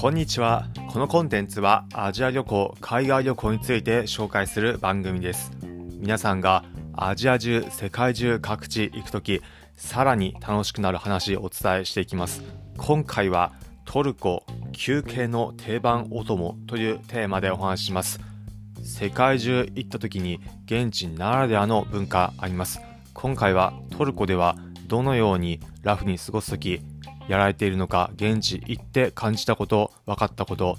こんにちは。このコンテンツはアジア旅行、海外旅行について紹介する番組です。皆さんがアジア中、世界中各地行くとき、さらに楽しくなる話をお伝えしていきます。今回はトルコ休憩の定番お供というテーマでお話しします。世界中行った時に現地ならではの文化あります。今回はトルコではどのようにラフに過ごす時やられているのか現地行って感じたこと分かったこと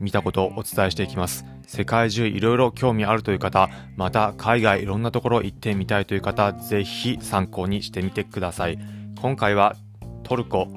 見たことをお伝えしていきます。世界中いろいろ興味あるという方また海外いろんなところ行ってみたいという方ぜひ参考にしてみてください。今回はトルコ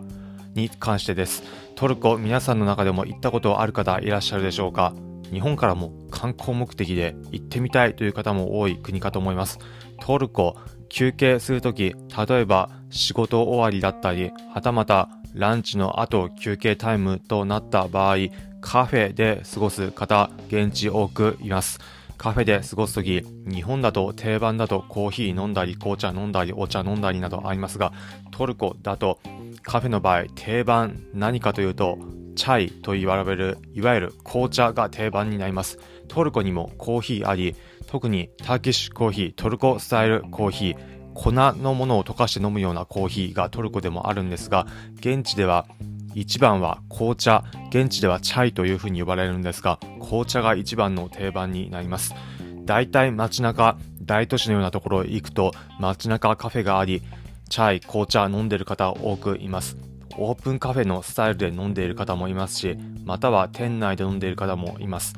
に関してです。トルコ皆さんの中でも行ったことある方いらっしゃるでしょうか？日本からも観光目的で行ってみたいという方も多い国かと思います。トルコ休憩するとき例えば仕事終わりだったりはたまたランチの後休憩タイムとなった場合カフェで過ごす方現地多くいますカフェで過ごすとき、日本だと定番だとコーヒー飲んだり、紅茶飲んだり、お茶飲んだりなどありますが、トルコだとカフェの場合、定番何かというと、チャイと言われる、いわゆる紅茶が定番になります。トルコにもコーヒーあり、特にターキッシュコーヒー、トルコスタイルコーヒー、粉のものを溶かして飲むようなコーヒーがトルコでもあるんですが、現地では一番は紅茶、現地ではチャイというふうに呼ばれるんですが、紅茶が一番の定番になります。大体街中、大都市のようなところへ行くと街中カフェがあり、チャイ、紅茶飲んでる方多くいます。オープンカフェのスタイルで飲んでいる方もいますし、または店内で飲んでいる方もいます。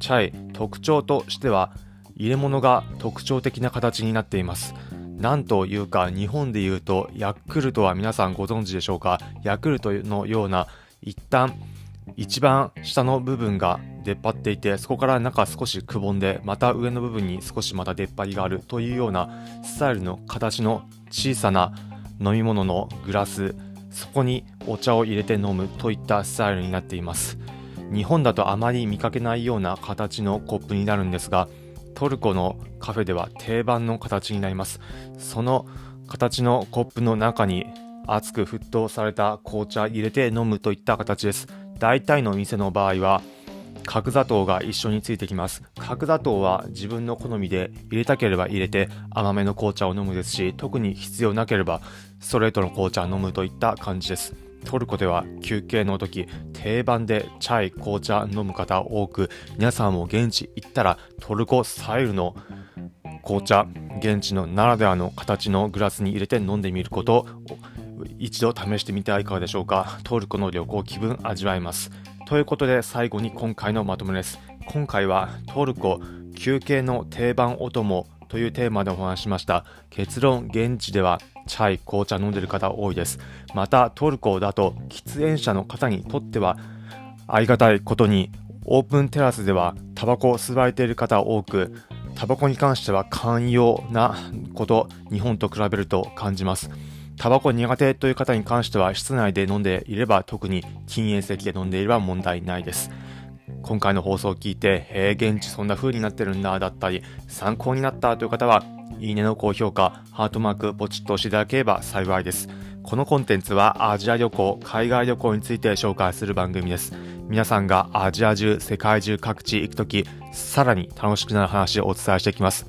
チャイ、特徴としては入れ物が特徴的な形になっています。なんというか日本でいうとヤクルトは皆さんご存知でしょうか？ヤクルトのような一旦一番下の部分が出っ張っていてそこから中少しくぼんでまた上の部分に少しまた出っ張りがあるというようなスタイルの形の小さな飲み物のグラス。そこにお茶を入れて飲むといったスタイルになっています。日本だとあまり見かけないような形のコップになるんですがトルコのカフェでは定番の形になります。その形のコップの中に熱く沸騰された紅茶入れて飲むといった形です。大体の店の場合は角砂糖が一緒についてきます。角砂糖は自分の好みで入れたければ入れて甘めの紅茶を飲むですし特に必要なければストレートの紅茶を飲むといった感じです。トルコでは休憩の時定番でチャイ紅茶飲む方多く皆さんも現地行ったらトルコスタイルの紅茶現地のならではの形のグラスに入れて飲んでみることを一度試してみてはいかがでしょうか？トルコの旅行気分味わえます。ということで最後に今回のまとめです。今回はトルコ休憩の定番お供というテーマでお話しました。結論現地ではチャイ紅茶飲んでる方多いです。またトルコだと喫煙者の方にとってはありがたいことにオープンテラスではタバコを吸われている方多くタバコに関しては寛容なこと日本と比べると感じます。タバコ苦手という方に関しては室内で飲んでいれば特に禁煙席で飲んでいれば問題ないです。今回の放送を聞いて、え、現地そんな風になってるんだだったり参考になったという方はいいねの高評価ハートマークポチッと押していただければ幸いです。このコンテンツはアジア旅行海外旅行について紹介する番組です。皆さんがアジア中世界中各地行くときさらに楽しくなる話をお伝えしていきます。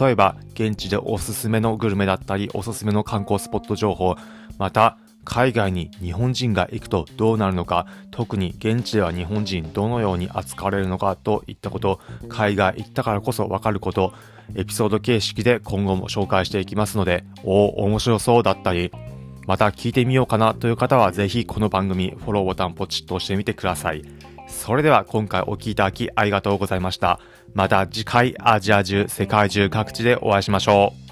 例えば現地でおすすめのグルメだったりおすすめの観光スポット情報また海外に日本人が行くとどうなるのか特に現地では日本人どのように扱われるのかといったこと海外行ったからこそわかることエピソード形式で今後も紹介していきますのでおお面白そうだったりまた聞いてみようかなという方はぜひこの番組フォローボタンポチッと押してみてください。それでは今回お聴きいただきありがとうございました。また次回アジア中世界中各地でお会いしましょう。